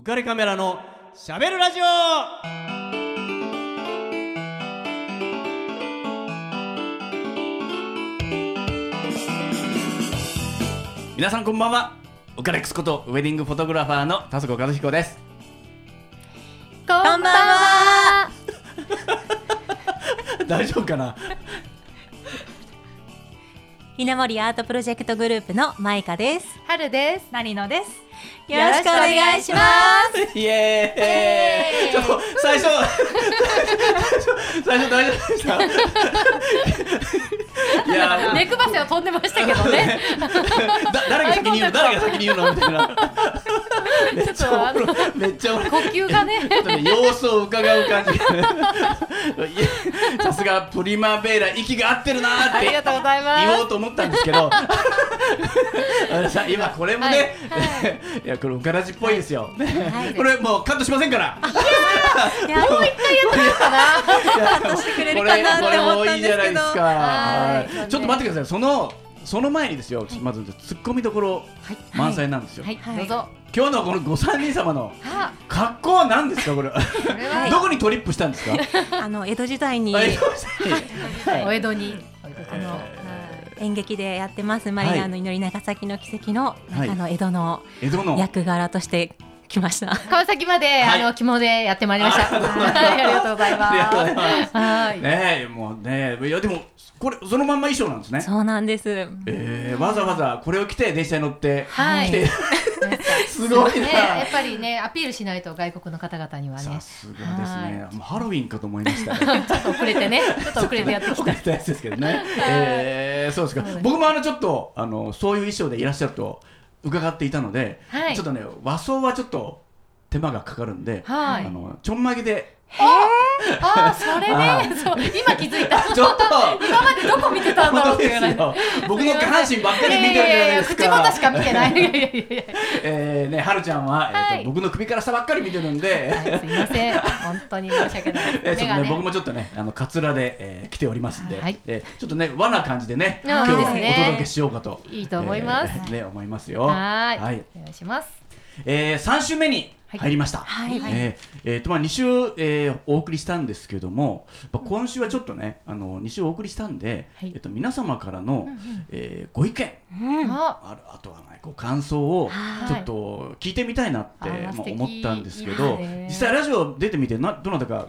浮かれカメラのしゃべるラジオ皆さんこんばんはウカレックスことウェディングフォトグラファーの田底和彦ですこんばんは。大丈夫かな？稲森アートプロジェクトグループのマイカです。春です。なりのです。よろしくお願いします。イエーイ。ちょっと最初最初大丈夫でした？いやネクバセを飛んでましたけどね。だ誰が先に言うの？誰が先に言うの？みたいな。めっちゃおもろい。めっちゃ呼吸がね。ちょっとね様子を伺う感じ。さすがプリマベーラ息が合ってるなーってありがとうございます。言おうと思ったんですけど。あのさ今これもね、い、やこれウカラジっぽいですよ、はい。これもうカットしませんからいや、もう一カットしてくれるかなってこれ思ったもいいじんですけど。ゃないですか、はい。はい。ちょっと待ってください。そのその前にですよ、まずツッコミどころ満載なんですよ、はい、はい。どうぞ。今日のこのご三人様のあ、格好は何ですかこれ、どこにトリップしたんですか？あの江戸時代に。お江戸に。あの演劇でやってます。マリアの祈り長崎の奇跡の中の江戸の江戸の。役柄として来ました。川崎まで、はい。あの肝でやってまいりました。ありがとうございま。ます。はい。ねえもうねいやでもこれそのまんま衣装なんですね。そうなんです。えー、わざわざこれを着て電車に乗ってはい。来て。すごいな、ね、やっぱりね、アピールしないと外国の方々にはね。さ。すがですね。もうハロウィンかと思いましたね。ちょっと遅れてね、ちょっと遅れてやってきた。たやつですけどね、えー、そうですか。僕もあのちょっとあのそういう衣装でいらっしゃると伺っていたので、はい。ちょっとね和装はちょっと手間がかかるんで、はいあのちょんまげでああ、それあね、そう、今気づいた。ちょっと今までどこ見てたんだろうっていう僕の下半身ばっかり見てるじゃないですか口元しか見てない。えーね、はるちゃんは、えーとはい僕の首から下ばっかり見てるんで、はいすいません。本当に申し訳ない。えーちょっとね、僕もちょっとね、あのカツラで、えー来ておりますんで、はいえーちょっとね、和な感じでね、あ今日はお届けしようかと。いいと思いますえーね、思いますよ。はーい。はい。お願いします。えー、3週目に入りました。はい。えーえーとまあ、2週、えーお送りしたんですけども、まあ、今週はちょっとねあの2週お送りしたんで、はい。えっと皆様からの、えーご意見うん。あ、あるあとはねこう感想をはい。ちょっと聞いてみたいなって、まあ、思ったんですけど実際ラジオ出てみてなどなたか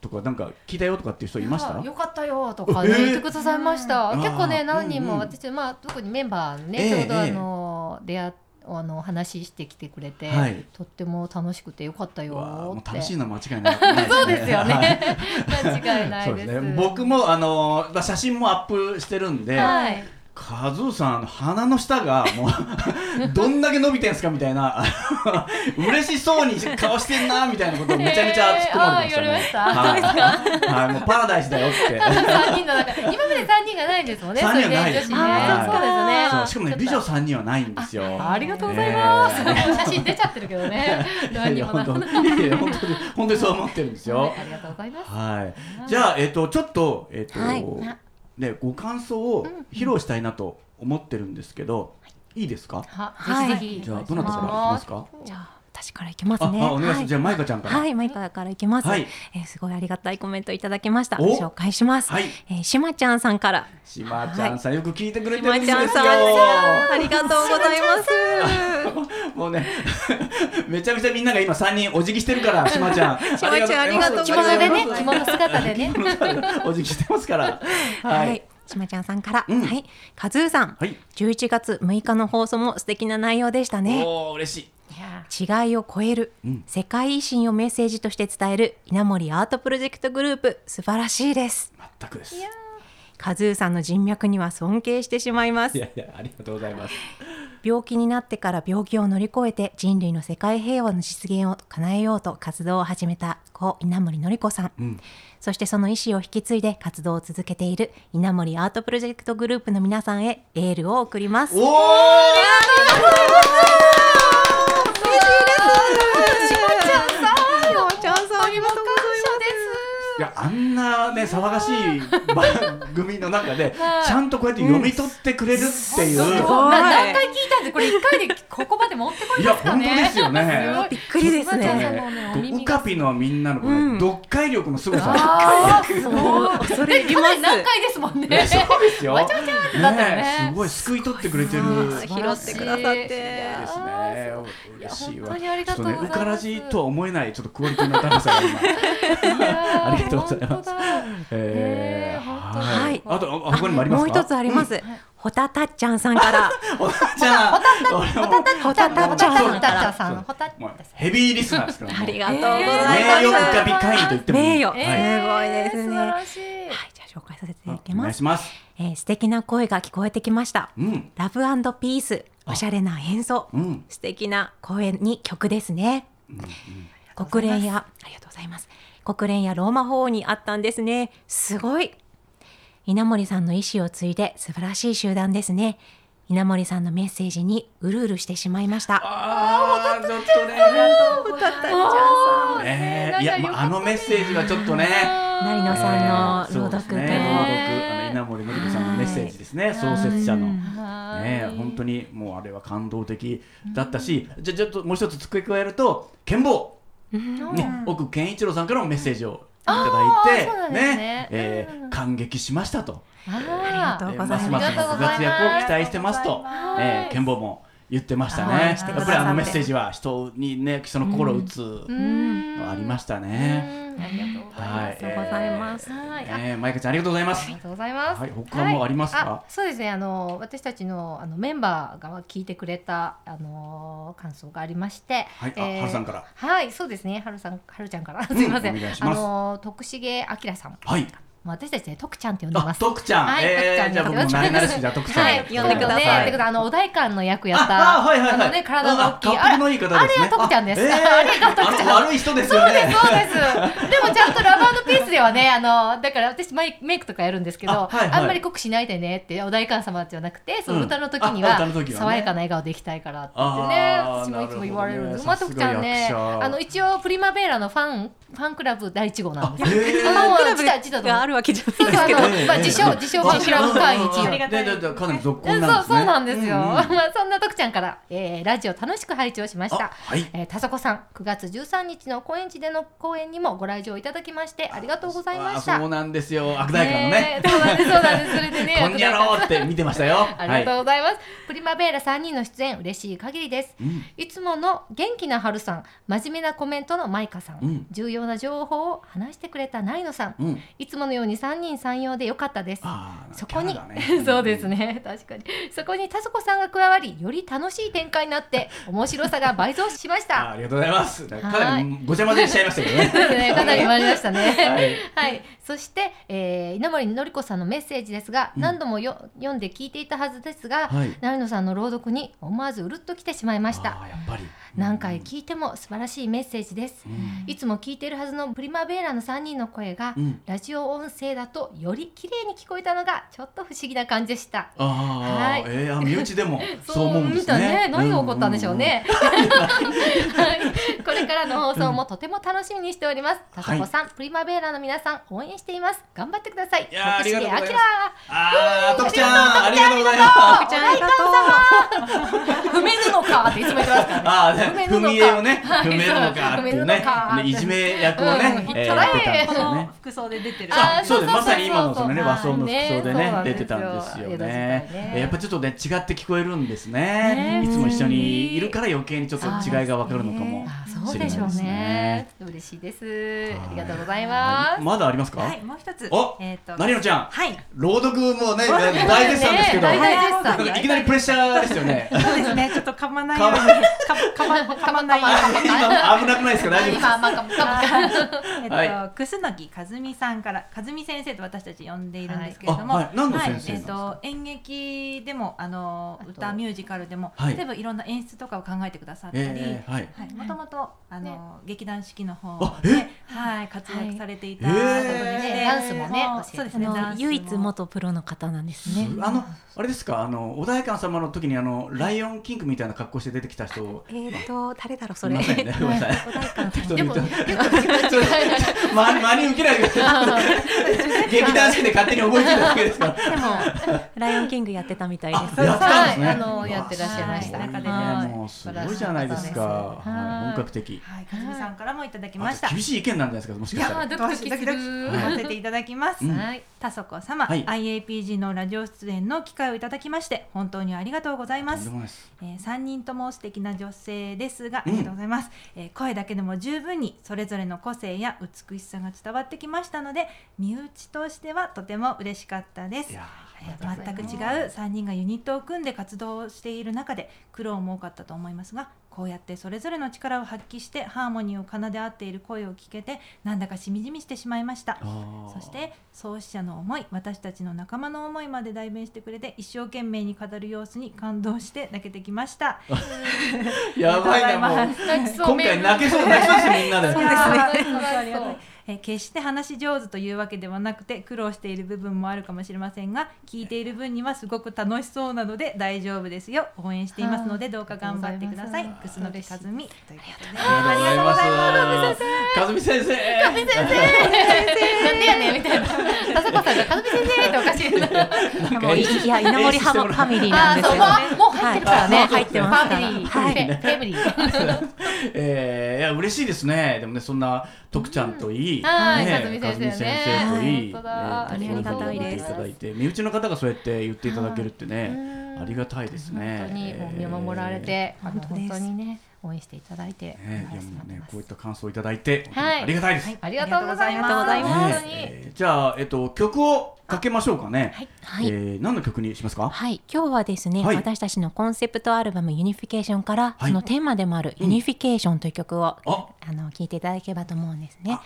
とかなんか聞いたよとかっていう人いました？あよかったよとかね、えー。言ってくださいました。うん。結構ね何人うん。うんも私まあ特にメンバーね、ええちょうどあええ。の、出会あの話してきてくれて、はいとっても楽しくてよかったよ。楽しいのは間違いないないそうですよはいね。間違いないです。ね僕もあの写真もアップしてるんで、はい。カズーさん鼻の下がもう どんだけ伸びてんすかみたいな 嬉しそうに顔してんなみたいなことをめちゃめちゃ突っ込まれてましたね。えーあー言われましたはい、はい、もうパラダイスだよって。三人の中、今まで三人がないんですもんね。三人はないですね。はいそうですね。そうしかもね美女三人はないんですよ。あありがとうございます。えー写真出ちゃってるけどね。いや本当に本当にそう思ってるんですよ。ありがとうございます。はい。じゃあえっ、とちょっとえっ、と、はいねご感想を披露したいなと思ってるんですけど、いいですか？は、はいぜひぜひ。じゃあどなたからいきますか？じゃあ私からいきますあ、ね。あお願いします。はいじゃあマイカちゃんから。はい、マイカからいきます。はいえーすごいありがたいコメントいただきました。お紹介します。はいえーしまちゃんさんから。しまちゃんさん、よく聞いてくれしてまるんですよ。ちゃんさん、ありがとうございます。もうね、めちゃめちゃみんなが今三人お辞儀してるから、しまちゃん。しまちゃんありがとうご着ざいます物でね、着物姿でね。お辞儀してますから。ははいい。。しまちゃんさんから、うんはい、カズーさん、はい。11月6日の放送も素敵な内容でしたね。おお、嬉しい。いや違いを超える、うん世界維新をメッセージとして伝える稲森アートプロジェクトグループ素晴らしいです全くです。いカズーさんの人脈には尊敬してしまいますやいや、ありがとうございます。病気になってから病気を乗り越えて人類の世界平和の実現を叶えようと活動を始めた故稲森のり子さん、うん。そしてその意思を引き継いで活動を続けている稲森アートプロジェクトグループの皆さんへエールを送りますおお。しまちゃんさんありがとうございいや、あんなね、騒がしい番組の中で、はい。ちゃんとこうやって読み取ってくれるっていう。何回聞いたんでこれ一回でここまで持ってこいますかね。本当ですよね。すごい。びっくりですね。ウカピのみんなの読解力の凄さ。あーすごい。恐れ入ります。何回ですもんね。ねそうですよ。わちゃわちゃってなったよね。ねすごい救い取ってくれてる。拾ってくださって。ですね。嬉しいわ。本当にありがとうございます。ちょっとねウカラジとは思えないちょっとクオリティの高さが今あありがとうございますえー本当だ。はい。あとあ他にもありますか？もう一つあります。ほたたっちゃんさんから。おじゃあ俺もほたたっちゃんさんヘビーリスナーですからありがとうご名ざいます。誉浮かび会員と言ってもいい名誉、はいすごいですね。素晴はい、らしい。じゃあ紹介させていただきお願ます。いしますえー、素敵な声が聞こえてきました。うんラブピース、おしゃれな演奏、うん素敵な声に曲ですね。国連やありがとうございます。国連やローマ法王にあったんですね。すごい。稲森さんの意思を継いで素晴らしい集団ですね。稲森さんのメッセージにうるうるしてしまいました。ああちょっとね。ほたた。っちゃんさん。ねいやまああのメッセージはちょっとね。成野さんの朗読。と、ね。稲森のり子さんのメッセージですね。創設者の。ね本当にもうあれは感動的だったし、じゃあちょっともう一つ付け加えると剣坊、ね、奥健一郎さんからもメッセージを。いただいてあーそうなんですね。えーうん。感激しましたと、あありがとうえーございます。ますますのご活躍を期待してますと、えー、も言ってましたはねやっぱりあのメッセージは人にね人の心を打つありましたね。うんありがとうございはいます。ありがとうございます。はい。あえー、マイカちゃんありがとうございますあり。がとうございます。はい他もありますか？そうですね。あの私たちのあのメンバーが聞いてくれたあの感想がありまして、はいあはるさんからはい、そうですね。はるさん、はるちゃんから、すうんいません。あの徳重明さん。はい。私たちね、徳ちゃんって呼んであま、す。徳ちゃん。はいえー、じゃあ僕も慣れ慣れしいじゃあ徳ちゃん。はい、呼んでくださいあのお代官の役やった。ああはいはいはい。あのね、体が大きい。あ滑覆のいい方ですね。あれは徳ちゃんです。あえーあれが徳ちゃん。悪い人ですよね。そうです。でもちゃんとラバーピースではね、あのだから私メイメイクとかやるんですけど、あ,、あはいはいんまり濃くしないでねってお代官様じゃなくて、そのうん歌の時にあは,、爽やかな笑顔でいきたいからってね、私もいつも言われるんです。まあ徳ちゃんね、あの一応プリマベーラのファンファンクラブ第一号なんです。へーあのクラブ自他自あるわけじゃないですけど。のまあ自称自称ファンクラブ会員一応。ありがたいでででかなり続そう婚なんですね。そうなんですよ。うんうんまあそんな徳ちゃんから、えーラジオ楽しく拝聴しましたあ。はい。えー、田底さん9月13日の高円寺での公演にもご来場いただきましてありがとうございました。あそうなんですよ。悪代官のね。えそうなんですそうなんですそれでね こんにゃろうって見てましたよ。ありがとうございます、プリマベーラ3人の出演嬉しい限りです、うんいつもの元気な春さん真面目なコメントのマイカさん、うん重要な情報を話してくれたナイノさん、うん。いつものように3人3様でよかったです。そこに、ね。そうですね。確かに。そこに田底さんが加わりより楽しい展開になって面白さが倍増しました。あありがとうございます。かなりごちゃ混ぜしちゃいましたけどね。ね、かなり言われましたね。は はいい、そして、えー稲森のり子さんのメッセージですが、うん何度もよ読んで聞いていたはずですが、はい成野さんの朗読に思わずうるっときてしまいました。やっぱり。何回聞いても素晴らしいメッセージです。うんいつも聞いているはずのプリマベーラの3人の声が、うんラジオ音声だとより綺麗に聞こえたのがちょっと不思議な感じでした。ああ、はいえー、あ身内でも そう思うんです見たね。何が起こったんでしょうね。はい、こ れからの放送もとても楽しみにしております。はい田底さん、プリマベーラの皆さん応援しています。頑張ってください。いやーありがとうございます。ああ、徳ちゃん、ありがとうございます。徳ちゃんありがと明踏めるのかっていつも言ってますからね。踏めるのか踏み絵をね、はい踏めるのかっていう踏めるねのか、ねいじめ役をねやってたんですね。服装で出てる。そうです。まさに今のそのね和装の服装でねそうねなんですよ。出てたんですよね。やっぱちょっとね違って聞こえるんですね。ね。いつも一緒にいるから余計にちょっと違いがわかるのかもそうでしょうすねね。。嬉しいです。ありがとうございます。まだありますか？はい、もう一つ。おえっと、なりのちゃん、はい。朗読もね大絶賛ですけど、いきなりプレッシャーですよね。そうですね。ちょっと噛まないように。噛かかまかまないように。今危なくないですか？大丈夫ですか？えっと、は楠木和美さんから和美先生と私たち呼んでいるんですけれども、はいえっと演劇でもあの歌ミュージカルでも、はい例えばいろんな演出とかを考えてくださったり。はい、もともとあの、劇団四季の方あでえはい活躍されていたへー方で。してダンスもねそうですねダンスも。唯一元プロの方なんですね。あのあれですか？あの穏やか様の時にあのライオンキングみたいな格好して出てきた人。えーと誰だろうそれ。ごめんなさい。ででもよくも間違えない真に受けないで劇団四季で勝手に覚えてけですから。でもライオンキングやってたみたいです。あやってたんですね。はい。あのやってらっしゃいました。はい。中でもうすごいじゃないですか、はい、本格的。はい。かずみさんからもいただきました。厳しい意見なんじゃないですかもしいかしたら。ドキドキする。させていただきます、うん。はい。たそこ様、はい。IAPG のラジオ出演の機会をいただきまして本当にありがとうございます。えー、3人とも素敵な女性ですが、うん。ありがとうございます、えー声だけでも十分にそれぞれの個性や美しさが伝わってきましたので身内としてはとても嬉しかったです。いやえー全く違う3人がユニットを組んで活動している中で苦労も多かったと思いますがこうやってそれぞれの力を発揮してハーモニーを奏で合っている声を聞けてなんだかしみじみしてしまいました。そして創始者の思い私たちの仲間の思いまで代弁してくれて一生懸命に語る様子に感動して泣けてきました。やばいなもう。今回泣けそう泣きそうですみんなで。そうですね えー決して話し上手というわけではなくて苦労している部分もあるかもしれませんが聞いている分にはすごく楽しそうなので大丈夫ですよ。応援していますのでどうか頑張ってください。ありがとうございます。楠木和美。ありがとうございます。かずみ先生。かずみ先なんでやねんみたいな田坂さんが「かずみ先生」っておかしいなもういいや稲森ハムファミリーなんですよね。もう入ってるからね、入ってますからファミリー、はいフェフェミリーえー、いや嬉しいですねでもねそんな徳ちゃんといい、はい。ねかずみ先生ね。かずみ先生といい、本当だ。ねありがたいです。いただいて身内の方がそうやって言っていただけるってね、ありがたいですね。本当に見守られて、本当にね応援していただいて、ね、いやはいもうねこういった感想をいただいて、はい。ありがたいです。ありがとうございます。ありがとうご本当に。えーじゃあえっと曲をかけましょうかね。はい。えー何の曲にしますか？はい、今日はですね、はい。私たちのコンセプトアルバム Unification から、はい。そのテーマでもある Unification という曲を、あ。あの聞いていただければと思うんですね。あ。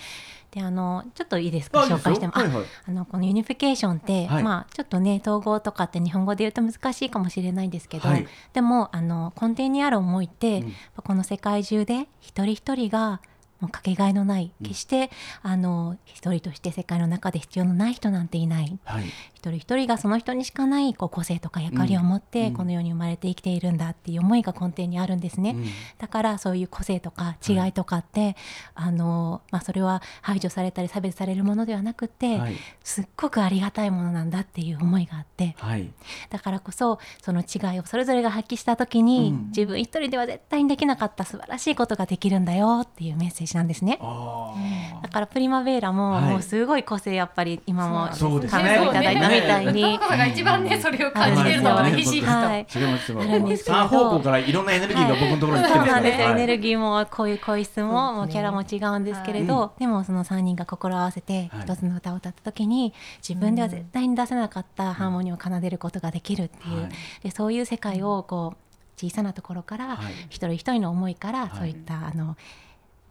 で、あのちょっといいですか？紹介しても、あはいはい。あのこの Unification って、はい。まあちょっとね統合とかって日本語で言うと難しいかもしれないんですけど、はい。でもあの根底にある思いって、うん。この世界中で一人一人がもうかけがえのない、うん決してあの一人として世界の中で必要のない人なんていない。はい。一人一人がその人にしかないこう個性とか役割を持って、うん。この世に生まれて生きているんだっていう思いが根底にあるんですね。うん。だからそういう個性とか違いとかって、あのまあ、それは排除されたり差別されるものではなくて、はい。すっごくありがたいものなんだっていう思いがあって。はい。だからこそその違いをそれぞれが発揮した時に、うん。自分一人では絶対にできなかった素晴らしいことができるんだよっていうメッセージなんですね。あだからプリマベーラも、はい。もうすごい個性やっぱり今も感想いただいたみたいに。が一番ねそれを感じてるのはねひしひしと。はい。違います違いあるんま。ですすけど。三方向からいろんなエネルギーが僕のところに来てますから。そうなんですよ、エネルギギーもこういう声質も、もうキャラも違うんですけれど、はでもその3人が心を合わせてはい。一つの歌を歌った時に自分では絶対に出せなかったハーモニーを奏でることができるっていう、はい。でそういう世界をこう小さなところから、はい。一人一人の思いから、い。そういったあの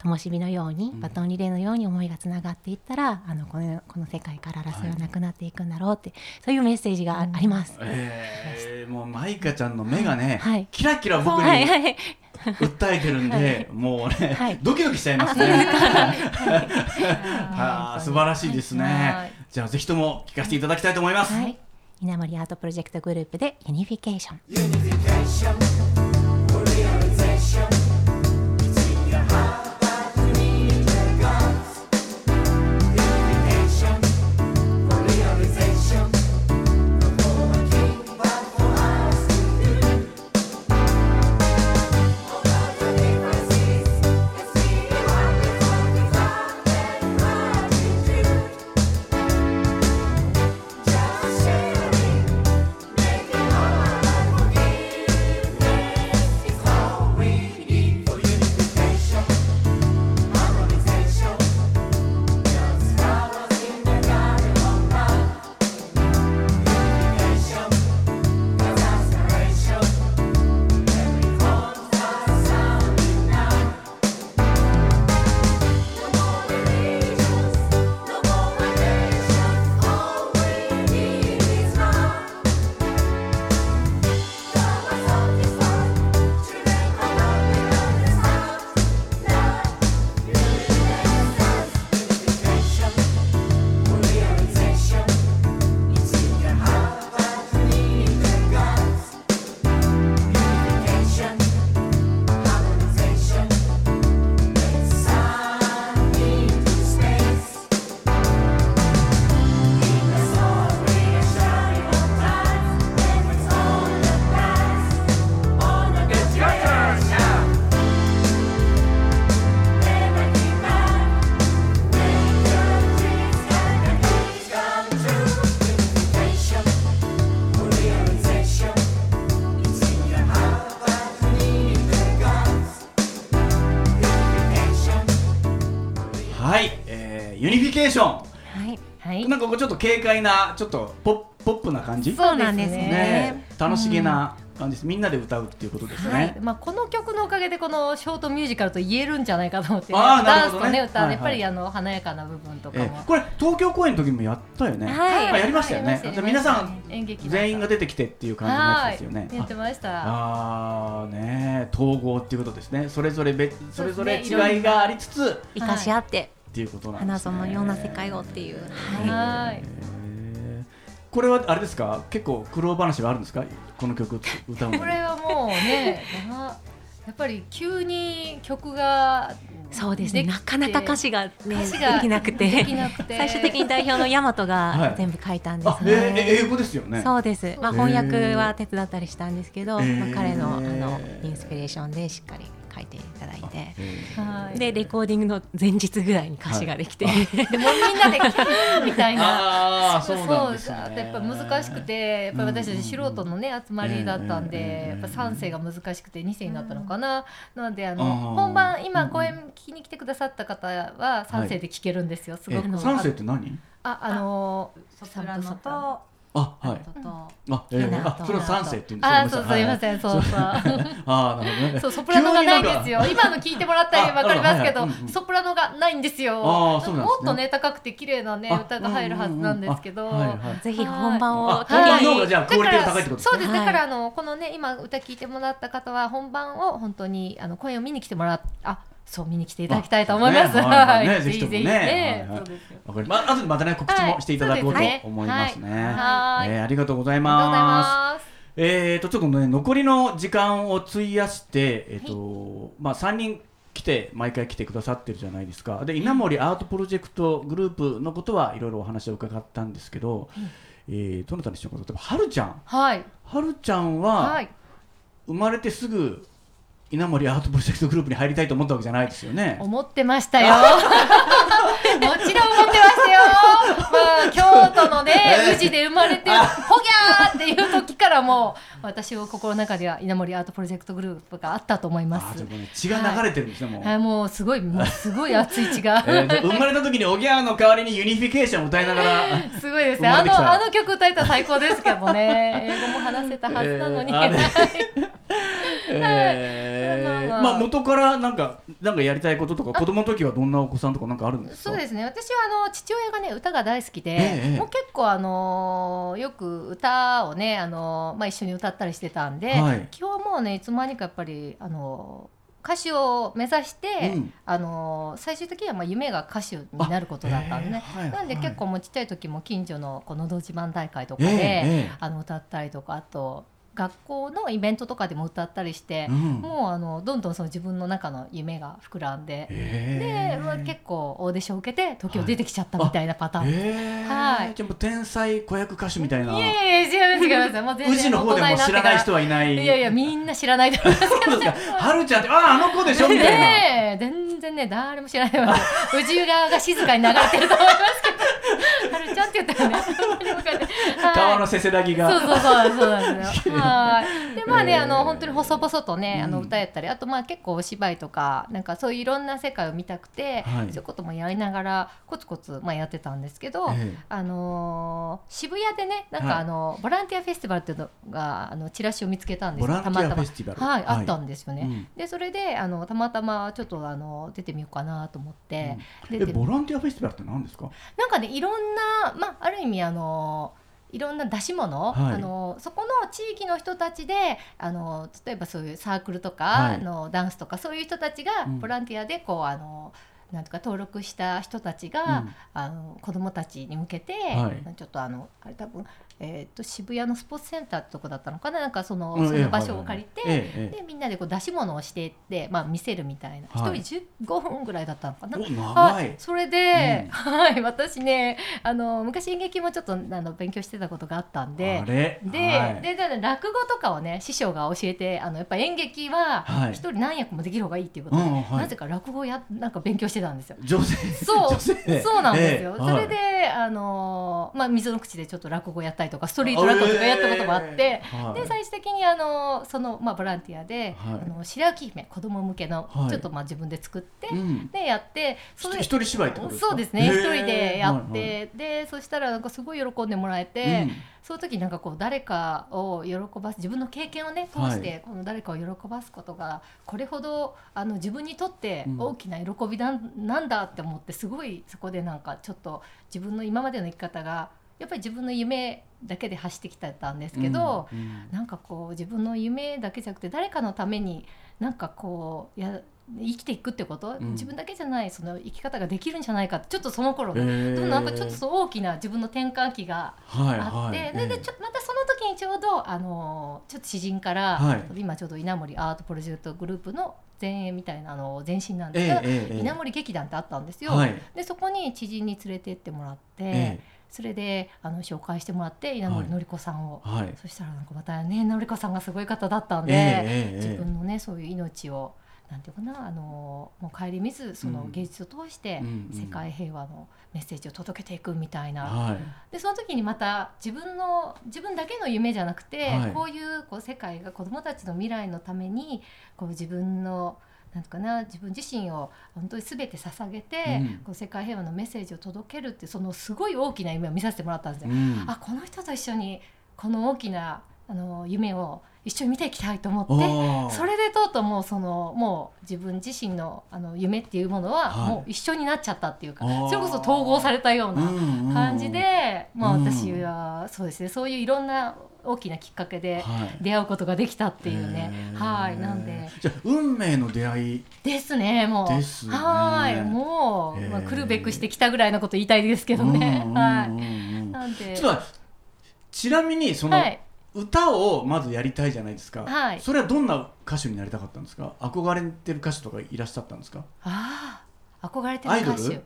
灯火のようにん。バトンリレーのように思いがつながっていったら、あのこのこの世界から争いはなくなっていくんだろうって、そういうメッセージがあ,、ります。えー、もうマイカちゃんの目がね、はい。キラキラ僕にはいはい。訴えてるんで、もうね、はい。ドキドキしちゃいますね。は あ、素晴らしいですね。はい。じゃあぜひとも聞かせていただきたいと思います。はい、稲森アートプロジェクトグループで Unification。Just sharing, making all our forgiveness is all we ケーション。はいはい。なんかこうちょっと軽快なちょっとポッポップな感じ？そうなんですね。ね。楽しげな感じです。みんなで歌うっていうことですはい。ね、まあ、この曲のおかげでこのショートミュージカルと言えるんじゃないかと思って、あーなダンスるほどね。とね歌、はいはい。やっぱりあの華やかな部分とかも、えーこれ東京公演の時もやったよね、はい。あやりましたよね。やりましたじゃあ皆さん演劇全員が出てきてっていう感じのやつですよね。はい、やってました。ああね統合っていうことですね。それぞれ別それぞれ違いがありつつ生かし合ってっていうことなんですね。花園のような世界をっていう。はい。これはあれですか？結構苦労話があるんですか？この曲歌うのに。これはもうね なやっぱり急に曲がそうですね。なかなか歌詞がね歌詞ができなくでてきなくて。最終的に代表の大和はいが全部書いたんですあ、えーね。英語ですよね。そうです。まあ翻訳は手伝ったりしたんですけど、へーまあ彼のあのインスピレーションでしっかり書いていただいて、えはいでレコーディングの前日ぐらいに歌詞ができて、はい。でもみんなでキャーみたいな。あ あーそうなんですね。そうやっぱ難しくてやっぱり私たち素人のね集まりだったんええでやっぱ3世が難しくて2世になったのかな。なのであの本番今うん公演聞きに来てくださった方は3世で聞けるんですよ。すえごく三世って何？ああのソプラノサブソプラノ。とあはい。あ、えー、テナーと。あそれを三世って言うんですあそうすいまんせんそうそう。ああなるほどね。そうソプラノがないんですよ。今の聞いてもらったらわかりますけどソプラノがないんですよ。あーそうなんですね。もっとね高くて綺麗なねあ歌が入るはずなんですけど。ぜひ本番をあ本番の方がじゃあクオリティが高いってことですね。そうです、はいだからあのこのね今歌聞いてもらった方は本番を本当にあの公演を見に来てもらっあそう見に来ていただきたいと思います。ね。ぜひぜひねまあ後でまたね告知もしていただこうと思いますね。はい。えーありがとうございます。えーとちょっとね残りの時間を費やしてえっ、と、まあ三人来て毎回来てくださってるじゃないですか。で稲森アートプロジェクトグループのことはいろいろお話を伺ったんですけど、えーどなたにしようか例えばはるちゃん。はい。はるちゃんは、はい。生まれてすぐ稲森アートプロジェクトグループに入りたいと思ったわけじゃないですよね。思ってましたよ。もちろん思ってましたよ。まあ京都のねえー宇治で生まれてほぎゃーっていう時からもう私を心の中では稲森アートプロジェクトグループがあったと思いますね血が流れてるんですね、もう。はい、もうすごいもうすごい熱い血が。えーで生まれた時におぎゃーの代わりに Unification を歌いながら すごいですね。あのあの曲歌えたら最高ですけどね。英語も話せたはずなのに。えーえー。まあまあまあ。元からなんかなんかやりたいこととか子供の時はどんなお子さんとかなんかあるんですか？そうですね。私はあの父親がね歌が大好きで、ええもう結構あのよく歌をねあの、まあ、一緒に歌ったりしてたんで、はい。今日もうねいつまにかやっぱりあの歌手を目指して、うん。あの最終的にはまあ夢が歌手になることだったんでね、えーはいなんで結構もうちっちゃい時も近所のこのど自慢大会とかで、ええええ。あの歌ったりとかあと学校のイベントとかでも歌ったりしてう、ん。もうあのどんどんその自分の中の夢が膨らんで。えー。で、まあ、結構オーディションを受けて東京出てきちゃったみたいなパターン。はい。じゃあもう天才子役歌手みたいな。やいやいや違います違います。もう全然の方でも知らない人はいない。いやいやみんな知らないと思いますそうですか。はるちゃんってあああの子でしょみたいな、全然ね誰も知らないわ。宇治側が静かに流れてると思いますけどはるちゃんって言ったらね。川のせせらぎが。そうそうそうそうなんですよ。はい。でまあね、えー。あの本当に細々とね、あのうん歌やったり、あとまあ結構お芝居とかなんかそういういろんな世界を見たくて、はい。そういうこともやりながらコツコツまあやってたんですけど、ええ。あのー渋谷でねなんはい。かあの、ボランティアフェスティバルっていうのがあのチラシを見つけたんですたまたま。はい、はい。あったんですよね。うん。でそれであのたまたまちょっとあの出てみようかなと思って、出てえボランティアフェスティバルって何ですか？なんかねいろんな、まあ、ある意味あのいろんな出し物、はい。あのそこの地域の人たちであの例えばそういうサークルとか、はい。あのダンスとかそういう人たちがうん。ボランティアでこうあのなんとか登録した人たちが、うん。あの子どもたちに向けて、はい。ちょっとあのあれ多分、えー、と渋谷のスポーツセンターってとこだったのかな？なんかその,、うんええその場所を借りて、えええでみんなでこう出し物をしていって、まあ、見せるみたいな。一、はい。人15分ぐらいだったのかな？はい。い、それで、うん。はい、私ねあの昔演劇もちょっとあの勉強してたことがあったんであれ？で,、はい。でで落語とかをね師匠が教えてあのやっぱ演劇ははい。一人何役もできる方がいいっていうことで、うんはい。なぜか落語をやなんか勉強してたんですよ。女性。そうそうなんですよ、ええそれで、あのまあ、水の口でちょっと落語やったりとかストリート落語とかやったこともあって、はい。で最終的にあのその、まあ、ボランティアで、はい。あの白雪姫子供向けの、はい。ちょっとまあ自分で作って、うん。でやってそれ一人芝居ってことですか？そうですね一人でやって、はいはい。でそしたらなんかすごい喜んでもらえて、うん。その時なんかこう誰かを喜ばす自分の経験をね通して、はい。この誰かを喜ばすことがこれほどあの自分にとってうん。大きな喜びなん,、なんだって思ってすごいそこでなんかちょっと自分の今までの生き方がやっぱり自分の夢だけで走ってきてたんですけど、うんうん。なんかこう自分の夢だけじゃなくて誰かのためになんかこうや生きていくってこと、うん。自分だけじゃないその生き方ができるんじゃないかってちょっとその頃ね、へえでもなんかちょっと大きな自分の転換期がはいあって、はい。ででちょまたその時にちょうどあのちょっと知人から、はい。今ちょうど稲森アートプロジェクトグループの前衛みたいなあの前身なんでえすが、えええええ稲森劇団ってあったんですよ。はい。でそこに知人に連れてってもらって、えそれであの紹介してもらって稲森はい。のり子さんを、えはい。そしたらなんかまたねのり子さんがすごい方だったんで、ええええ自分のねそういう命をなんていうかなあのもう顧みずそのうん。芸術を通してうんうん。世界平和のメッセージを届けていくみたいな、はい。でその時にまた自分の自分だけの夢じゃなくて、はい。こういうこう世界が子どもたちの未来のためにこう自分のなんかな自分自身を本当に全て捧げて、うん。こう世界平和のメッセージを届けるっていうそのすごい大きな夢を見させてもらったんですよ。うん。あこの人と一緒にこの大きなあの夢を一緒に見ていきたいと思って。それでとうとうもうそのもう自分自身のあの夢っていうものははい。もう一緒になっちゃったっていうか、あー。それこそ統合されたような感じで、まあうん。私はそうですね。そういういろんな大きなきっかけではい。出会うことができたっていうね、へー。はい。なんで。じゃあ運命の出会い。ですねもう。ですね。はい。もう、まあ、来るべくしてきたぐらいのこと言いたいですけどね、うんはいうんうんうん。なんで。ちなみにその、はい。歌をまずやりたいじゃないですか、はい。それはどんな歌手になりたかったんですか？憧れてる歌手とかいらっしゃったんですか？ああ憧れてる歌手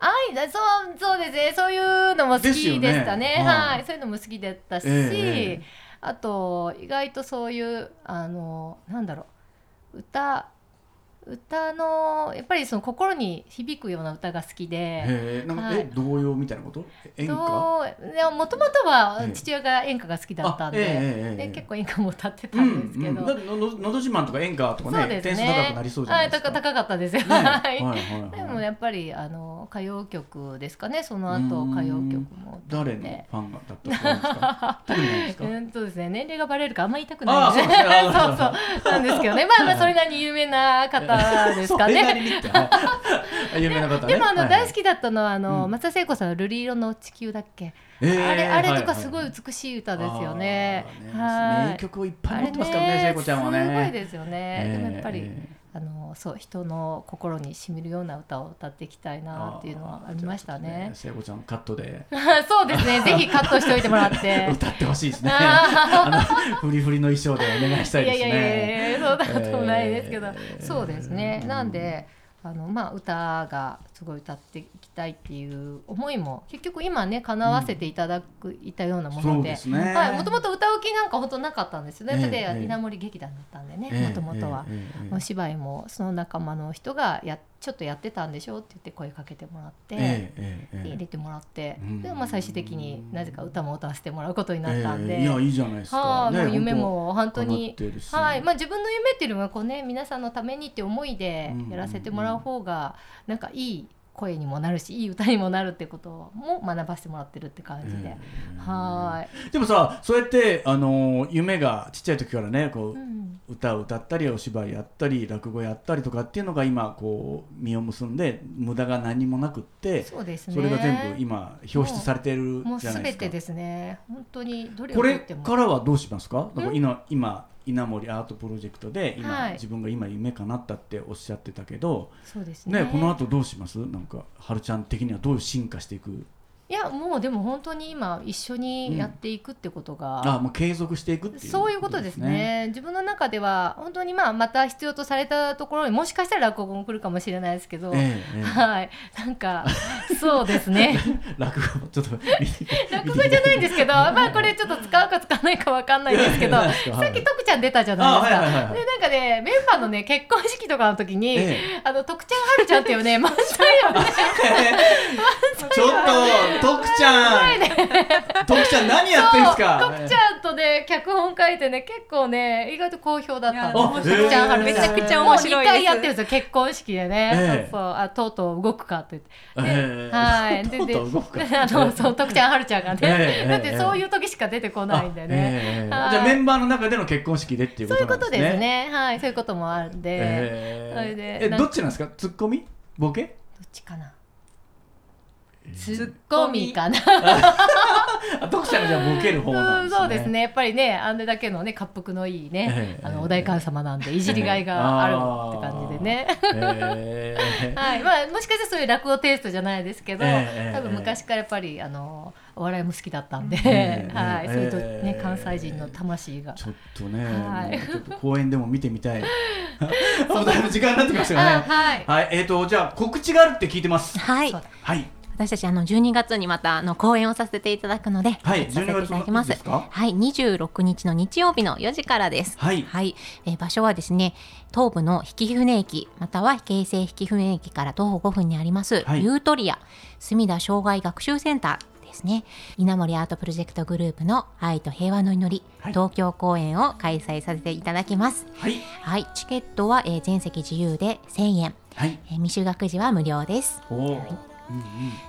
アイドルアイドルそうそうですね。そういうのも好きでしたね。はい。はい、そういうのも好きだったし、ええ。あと意外とそういうあのなんだろう。歌歌のやっぱりその心に響くような歌が好きで。なんか、はい。え童謡みたいなこと？演歌？ももともとはええ。父親が演歌が好きだったんで,、で結構演歌も歌ってたんですけど、うんうん、のののど自慢とか演歌とかそうねですね。点数高くなりそうじゃないですか。はい、高高かったですよ、ね。はい。はいでもやっぱりあの歌謡曲ですかね。その後うん歌謡曲も。誰のファンがだったそうですか。特にないですか？うんそうですね年齢がバレるからあんま言いたくないああそうで そうそう。なんですけどね。まあまあそれなりに有名な方ですかね有名な方ね。でもあの大好きだったのはあの、うん松田聖子さんの「瑠璃色の地球」だっけ、えーあれあれとかはすごい美しい歌ですよね。名曲をいっぱい持ってますからね、聖子ちゃんはね。すごいですよね。えーでもやっぱり、えあのそう人の心に染みるような歌を歌っていきたいーなっていうのはありましたね。聖子ちゃんカットでそうですね。ぜひカットしておいてもらって。歌ってほしいですね。フリフリの衣装でお願いしたいですいやいやいやね。いや、そんなこともないですけど、えーそうですね。なんで。あのまあ、歌がすごい歌っていきたいっていう思いも結局今ね叶わせていただく、いたようなもので。もともと歌う気なんか本当なかったんですよね。ええ。だってええ。稲森劇団だったんでね、ええ。もともとは。お芝居もその仲間の人がやちょっとやってたんでしょ？って言って声かけてもらって、ええええええ。で入れてもらって、うん。でまあ最終的になぜか歌も歌わせてもらうことになったんで、ええいやいいじゃないですか。はい、ねもう夢も本当に叶ってるし。はい。まあ、自分の夢っていうのはこう、ね、皆さんのためにって思いでうん。やらせてもらう方がなんかいい声にもなるしいい歌にもなるってことも学ばせてもらってるって感じで、ええはい、でもさそうやってあの夢がちっちゃい時からねこう、うん。歌を歌ったりお芝居やったり落語やったりとかっていうのが今こう実を結んで無駄が何もなくってそうですね。それが全部今表出されてるじゃないですか。べてですね。本当にどれをこれとっても。からはどうしますか？だから今今稲森アートプロジェクトで今、はい。自分が今夢叶ったっておっしゃってたけど、そうですね。ねこの後どうします？なんかはるちゃん的にはどう進化していく？いやもうでも本当に今一緒にやっていくってことが、あもう継続していくっていうそういうことですね。自分の中では本当にまあまた必要とされたところにもしかしたら落語も来るかもしれないですけど、ええええ。はい。なんかそうですね。落語ちょっと 落語じゃないんですけどまあこれちょっと使うか使わないかわかんないですけど さっき徳ちゃん出たじゃないですか。あはいはいはいはい。でなんかねメンバーのね結婚式とかの時に、ええ。あの徳ちゃんはるちゃんっていうね漫才をねちょっと徳ちゃん。徳ちゃん何やってんすか？そう徳ちゃんとね脚本書いてね結構ね意外と好評だったんいやです面白い徳ちゃんめちゃくちゃもう面白いです。2回やってるんですよ結婚式でね、ええ。そうそう。あとうとう動くかって言って。ええ。はい、でとうでとう動くか。あのそう徳ちゃんはるちゃんがね、ええだってそういう時しか出てこないんでね、じゃあメンバーの中での結婚式でっていうこそういうことなんですね。とですね。はい。そういうこともあるんで、えそれでえどっちなんですか？ツッコミ？ボケ？どっちかなツッコミかな。あ徳ちゃんがじゃあボケる方なんですね。そうですね。やっぱりねあれだけのね滑腹のいいね、ええあのお代官様なんでいじりがいがあるって感じでね、ええ はい。まあ、もしかしたらそういう落語テイストじゃないですけど、ええ多分昔からやっぱりあのお笑いも好きだったんで、ええはい、そういうとええね関西人の魂が。ちょっとね、はい。ちょっと公演でも見てみたい。時間になってきましたね。はい。はい、えっ、と、じゃあ告知があるって聞いてます。はい。はい。私たちあの12月にまたあの公演をさせていただくので、はいさせていただきます。12月のいつですか？はい、26日の日曜日の4時からです。はいえー場所はですね、東部の引船駅、または京成引船駅から徒歩5分にあります、はいユートリア隅田障害学習センターですね。稲森アートプロジェクトグループの愛と平和の祈り、はい東京公演を開催させていただきます。はい。はい、チケットは、えー全席自由で1000円、はい。えー未就学児は無料です。おお、うんうん。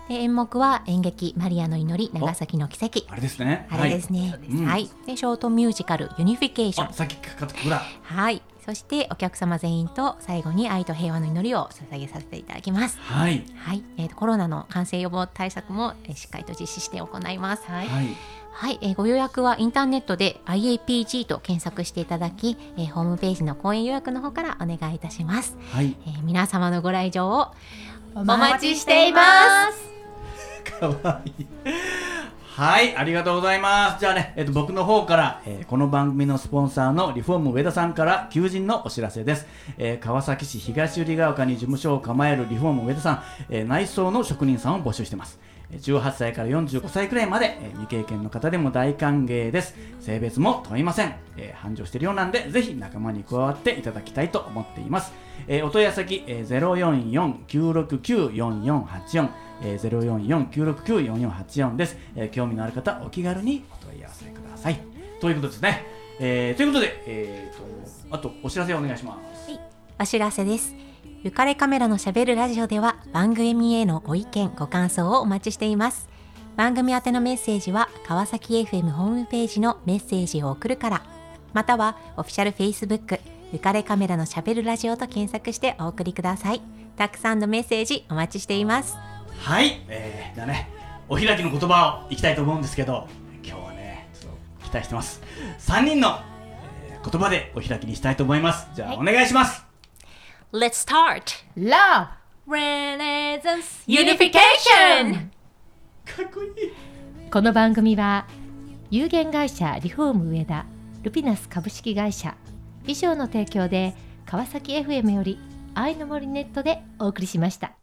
で演目は演劇マリアの祈り長崎の奇跡あれですね。あれですねうんはい、でショートミュージカルユニフィケーショはい。ンあ、さっきかかった曲だ。はいそしてお客様全員と最後に愛と平和の祈りを捧げさせていただきますはい。はい、えーとコロナの感染予防対策も、えーしっかりと実施して行いますはいはい。はい、えーご予約はインターネットで IAPG と検索していただき、えーホームページの公演予約の方からお願いいたします、はい。えー皆様のご来場をお待ちしていますかわいい。はい、ありがとうございます。じゃあね、えっと、僕の方から、えーこの番組のスポンサーのリフォーム上田さんから求人のお知らせです。えー川崎市東百合ヶ丘に事務所を構えるリフォーム上田さん、えー内装の職人さんを募集してます。18歳から45歳くらいまで、未経験の方でも大歓迎です。性別も問いません。繁盛しているようなんで、ぜひ仲間に加わっていただきたいと思っています。お問い合わせ先、えー、044-969-4484えー、044-969-4484です、えー興味のある方お気軽にお問い合わせくださいということですね、えーということで、えー、とあとお知らせお願いしますはいお知らせです。ゆかれカメラのしゃべるラジオでは番組へのご意見、ご感想をお待ちしています。番組宛てのメッセージは川崎 FM ホームページのメッセージを送るから、またはオフィシャル Facebook ゆかれカメラのしゃべるラジオと検索してお送りください。たくさんのメッセージお待ちしています。はい、えー、じゃあねお開きの言葉をいきたいと思うんですけど今日はねちょっと期待してます3人の、えー言葉でお開きにしたいと思いますじゃあ、お願いします Let's start! Love Renaissance Unification! かっこいいこの番組は有限会社リフォーム上田ルピナス株式会社以上の提供で川崎 FM より愛の森ネットでお送りしました。